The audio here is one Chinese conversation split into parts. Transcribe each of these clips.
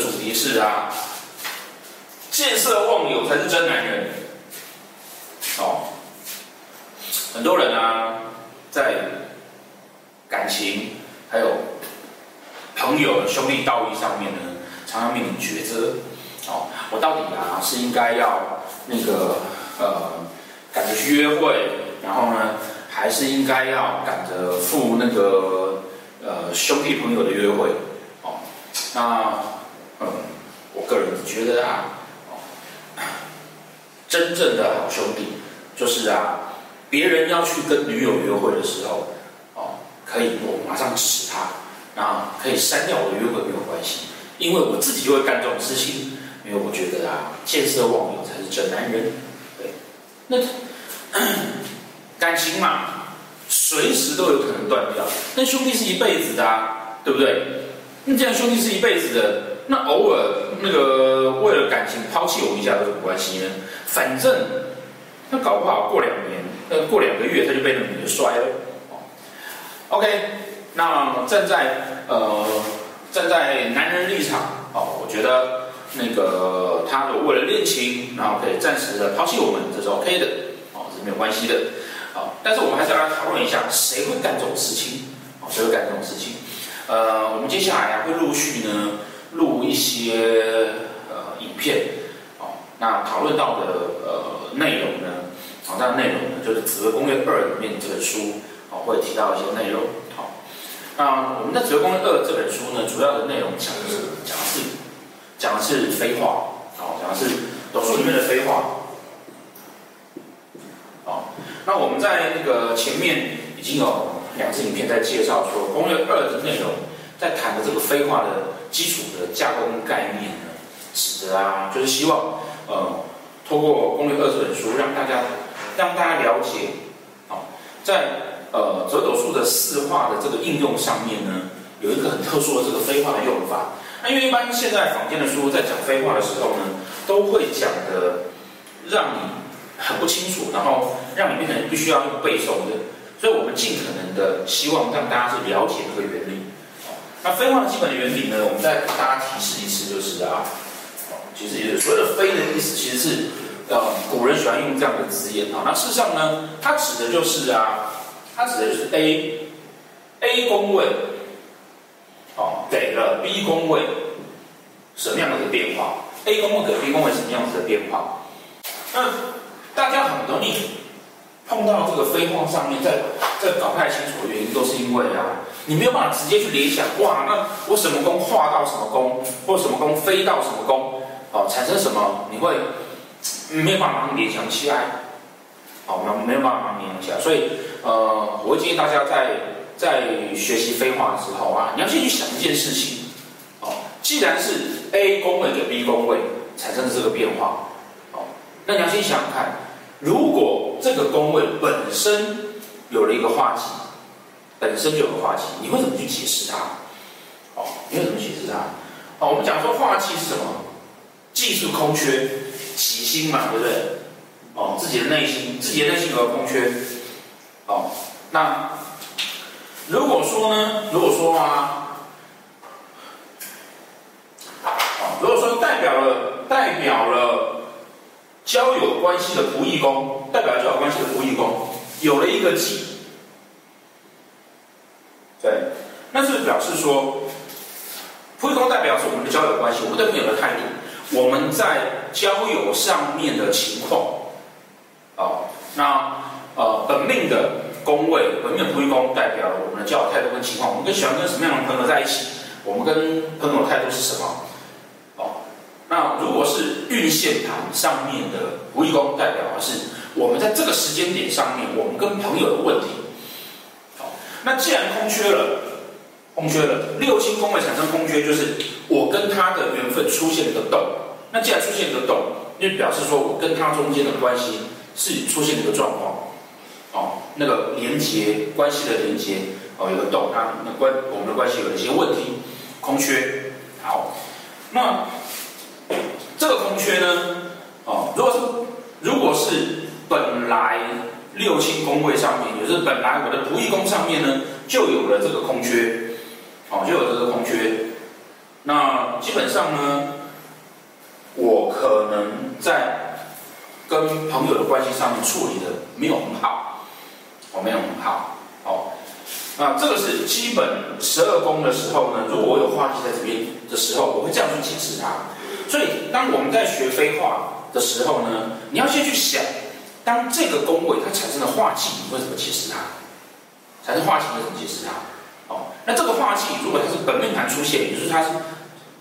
主题是啊，见色忘友才是真男人。哦，很多人啊，在感情还有朋友兄弟道义上面呢，常常面临抉择。哦，我到底啊是应该要那个呃赶着去约会，然后呢，还是应该要赶着赴那个呃兄弟朋友的约会？哦那，嗯，我个人觉得啊，真正的好兄弟就是啊，别人要去跟女友约会的时候，哦，可以我马上支持他，那可以删掉我的约会没有关系，因为我自己就会干这种事情，因为我觉得啊，见色忘友才是真男人。对，那感情嘛，随时都有可能断掉，但兄弟是一辈子的，对不对？那这样兄弟是一辈子的，那偶尔那个为了感情抛弃我们一下有什么关系呢？反正那搞不好过两年，呃，过两个月他就被那女的摔了。OK，那站在呃站在男人立场，哦，我觉得那个他如果为了恋情，然后可以暂时的抛弃我们，这是 OK 的，哦，是没有关系的，哦，但是我们还是要来讨论一下，谁会干这种事情？哦，谁会干这种事情？呃，我们接下来啊会陆续呢录一些呃影片，哦，那讨论到的呃内容呢，好、哦，那内容呢就是《紫微攻略二》里面这本书，哦，会提到一些内容，好、哦，那我们的《紫微攻略二》这本书呢，主要的内容讲的是讲的是讲的是飞化，哦，讲的是斗数里面的飞化，哦，那我们在那个前面已经有。两次影片在介绍说，攻略二的内容，在谈的这个飞化的基础的架构跟概念呢，使得啊，就是希望呃，透过攻略二这本书，让大家让大家了解，好，在呃折斗数的四化的这个应用上面呢，有一个很特殊的这个飞化的用法。那因为一般现在坊间的书在讲飞化的时候呢，都会讲的让你很不清楚，然后让你变成必须要用背诵的。所以我们尽可能的希望让大家是了解这个原理。那飞化的基本的原理呢，我们再给大家提示一次，就是啊，其实也是所谓的飞的意思，其实是呃古人喜欢用这样的字眼啊。那事实上呢，它指的就是啊，它指的就是 A A 工位，哦，给了 B 工位什么样的个变化？A 工位给 B 工位什么样子的变化？那大家很容易。碰到这个飞化上面，在在搞不太清楚的原因，都是因为啊，你没有办法直接去联想，哇，那我什么宫化到什么宫，或什么宫飞到什么宫，哦，产生什么，你会没有办法联想起来，好，没没有办法联想起来，所以呃，我建议大家在在学习飞化的时候啊，你要先去想一件事情，哦，既然是 A 宫位给 B 宫位产生的这个变化，哦，那你要先想想看。如果这个宫位本身有了一个化忌，本身就有个化忌，你会怎么去解释它？哦，你会怎么解释它？哦，我们讲说化忌是什么？技术空缺，己心嘛，对不对？哦，自己的内心，自己的内心有个空缺。哦，那如果说呢？如果说啊，哦，如果说代表了，代表了。交友关系的仆役宫，代表交友关系的仆役宫，有了一个忌，对，那是表示说，仆役宫代表是我们的交友关系，我们对朋友的态度，我们在交友上面的情况，哦，那呃本命的宫位，本命的仆役宫代表了我们的交友态度跟情况，我们更喜欢跟什么样的朋友在一起，我们跟朋友的态度是什么？哦那如果是运线盘上面的仆役宫，代表的是我们在这个时间点上面，我们跟朋友的问题。好，那既然空缺了，空缺了，六亲宫位产生空缺，就是我跟他的缘分出现了一个洞。那既然出现一个洞，就表示说我跟他中间的关系是出现了一个状况。哦，那个连接关系的连接哦，有个洞，那那关我们的关系有一些问题，空缺。好，那。这个空缺呢，哦，如果是如果是本来六亲宫位上面，也就是本来我的仆役宫上面呢，就有了这个空缺，哦，就有这个空缺，那基本上呢，我可能在跟朋友的关系上面处理的没有很好，我没有很好，哦，那这个是基本十二宫的时候呢，如果我有化忌在这边的时候，我会这样去解释它。所以当我们在学飞化的时候呢，你要先去想，当这个宫位它产生了化忌，你会怎么解释它？产生化忌会怎么解释它？那这个化忌如果它是本命盘出现，也就是它是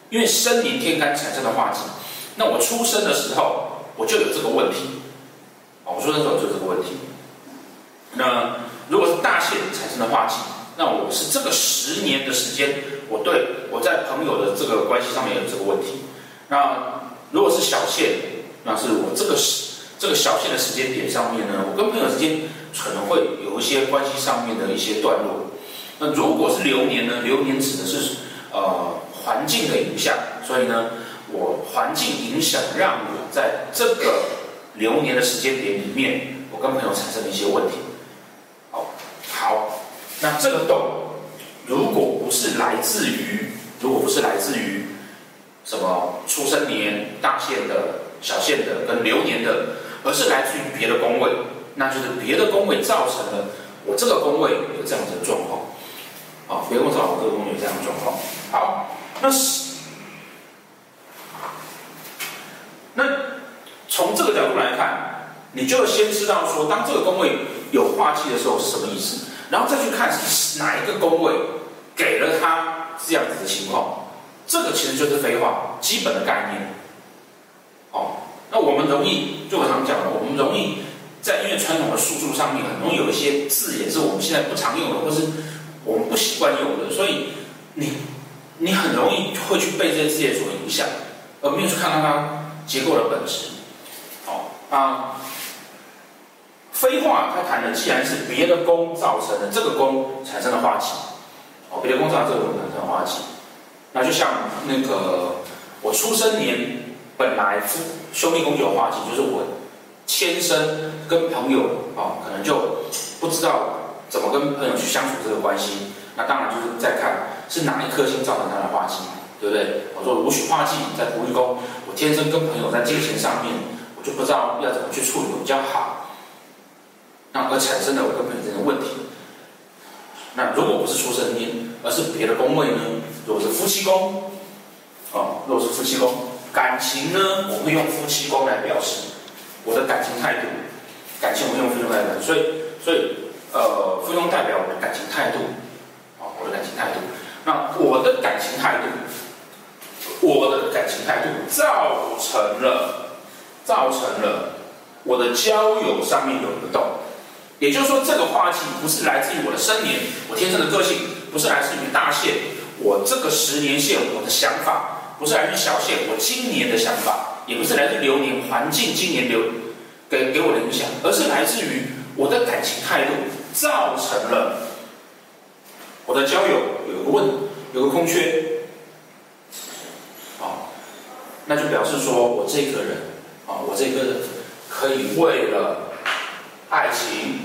因为生年天干产生的化忌，那我出生的时候我就有这个问题。哦，我出生的时候就这个问题。那如果是大限产生的化忌，那我是这个十年的时间，我对我在朋友的这个关系上面有这个问题。那如果是小限，那是我这个时这个小限的时间点上面呢，我跟朋友之间可能会有一些关系上面的一些段落。那如果是流年呢？流年指的是呃环境的影响，所以呢，我环境影响让我在这个流年的时间点里面，我跟朋友产生了一些问题。好，好，那这个洞如果不是来自于，如果不是来自于什么出生年大限的、小限的跟流年的，而是来自于别的宫位，那就是别的宫位造成了我这个宫位有这样的状况。啊，别的宫造这个工位有这样的状况。好，那是那从这个角度来看，你就先知道说，当这个工位有化忌的时候是什么意思，然后再去看是哪一个工位给了他这样子的情况。这个其实就是废话基本的概念，哦，那我们容易，就我常讲的，我们容易在因为传统的术数上面，很容易有一些字眼是我们现在不常用的，或是我们不习惯用的，所以你你很容易会去被这些字眼所影响，而没有去看看它结构的本质。好啊，飞化它谈的既然是别的宫造成的，这个宫产生了化忌，哦，别的宫造成这个宫产生的化忌。那就像那个我出生年本来夫兄弟宫就有化忌，就是我天生跟朋友啊，可能就不知道怎么跟朋友去相处这个关系。那当然就是在看是哪一颗星造成他的化忌，对不对？我说武曲化忌在仆役宫，我天生跟朋友在金钱上面，我就不知道要怎么去处理比较好，那而产生了我跟朋友之间的问题。那如果不是出生年，而是别的宫位呢？如果是夫妻宫，哦，如果是夫妻宫，感情呢，我会用夫妻宫来表示我的感情态度。感情我会用夫妻宫来表示，所以，所以，呃，夫妻宫代表我的感情态度，啊，我的感情态度。那我的感情态度，我的感情态度造成了，造成了我的交友上面有个洞。也就是说，这个话题不是来自于我的生年，我天生的个性，不是来自于大限。我这个十年线，我的想法不是来自于小限，我今年的想法也不是来自流年环境今年流给给我的影响，而是来自于我的感情态度造成了我的交友有个问有个空缺，啊，那就表示说我这个人啊，我这个人可以为了爱情，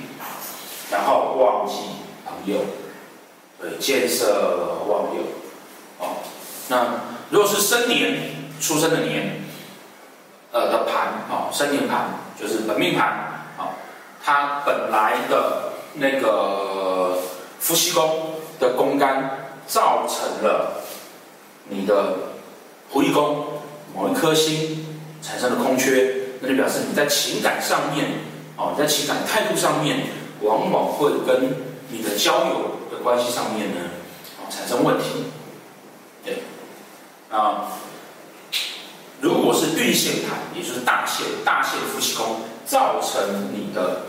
然后忘记朋友。对，见色忘友，哦，那如果是生年出生的年，呃的盘，啊，生年盘就是本命盘，啊，它本来的那个夫妻宫的宫干造成了你的狐狸宫某一颗星产生了空缺，那就表示你在情感上面，哦，在情感态度上面，往往会跟你的交友的。关系上面呢，啊，产生问题，对，啊，如果是运限盘，也就是大限，大限夫妻宫造成你的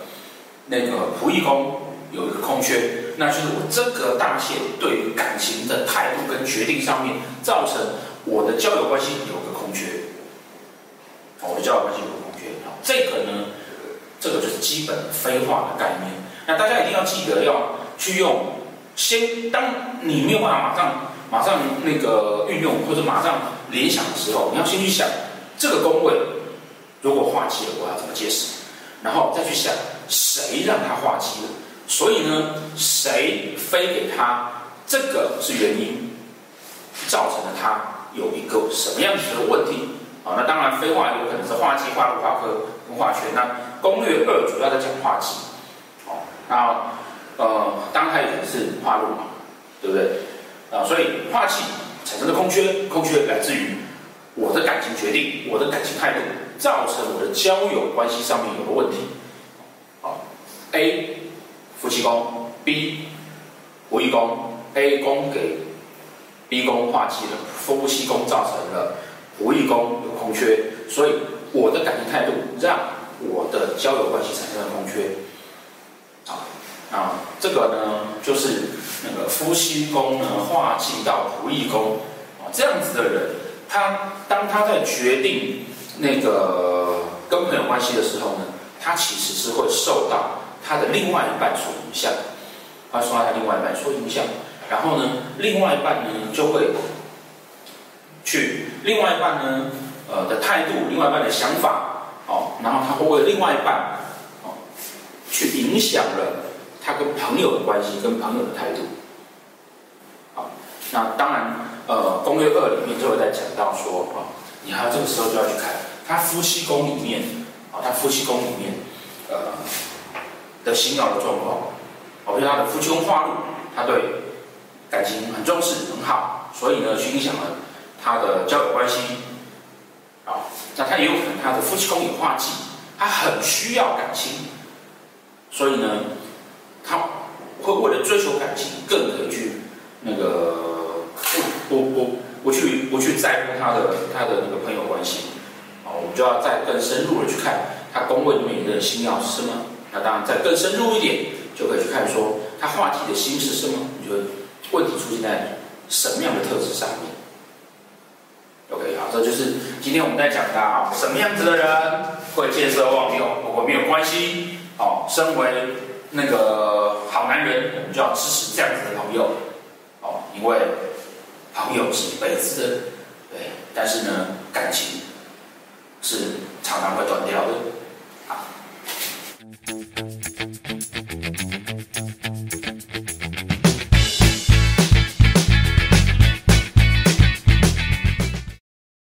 那个仆役宫有一个空缺，那就是我这个大限对于感情的态度跟决定上面，造成我的交友关系有个空缺，我的交友关系有个空缺，这个呢，这个就是基本非化的概念，那大家一定要记得要去用。先，当你没有办法马上马上那个运用或者马上联想的时候，你要先去想这个宫位如果化解，我要怎么解释？然后再去想谁让他化忌了？所以呢，谁飞给他？这个是原因造成了他有一个什么样子的问题啊？那当然，非化有可能是化剂、化禄、化科跟化学。那攻略二主要在讲化气，哦，那呃，当然它也可能是化禄嘛，对不对？啊，所以化气产生的空缺，空缺来自于我的感情决定，我的感情态度，造成我的交友关系上面有个问题。，A 夫妻宫，B 仆役宫，A 宫给 B 宫化气了，夫妻宫造成了仆役宫有空缺，所以我的感情态度让。我的交友关系产生了空缺，啊，那这个呢，就是那个夫妻宫呢化忌到仆役宫，啊，这样子的人，他当他在决定那个跟朋友关系的时候呢，他其实是会受到他的另外一半所影响，他受到他另外一半所影响，然后呢，另外一半呢就会去另外一半呢，呃的态度，另外一半的想法。哦，然后他会为另外一半，哦，去影响了他跟朋友的关系，跟朋友的态度。好，那当然，呃，攻略二里面就会在讲到说，啊，你还要这个时候就要去看他夫妻宫里面，啊，他夫妻宫里面，呃，的星曜的状况，哦，比如他的夫妻宫化禄，他对感情很重视，很好，所以呢，去影响了他的交友关系。好，那他也有可能他的夫妻宫有化忌，他很需要感情，所以呢，他会为了追求感情，更可以去那个不不不不去不去在乎他的他的那个朋友关系，啊，我们就要再更深入的去看他宫位里面的星曜是什么。那当然再更深入一点，就可以去看说他话题的心是什么，你觉得问题出现在什么样的特质上面？OK，好，这就是今天我们在讲的啊，什么样子的人会见色忘友，不过没有关系。哦，身为那个好男人，我们就要支持这样子的朋友。哦，因为朋友是一辈子的，对，但是呢，感情是常常会断掉的。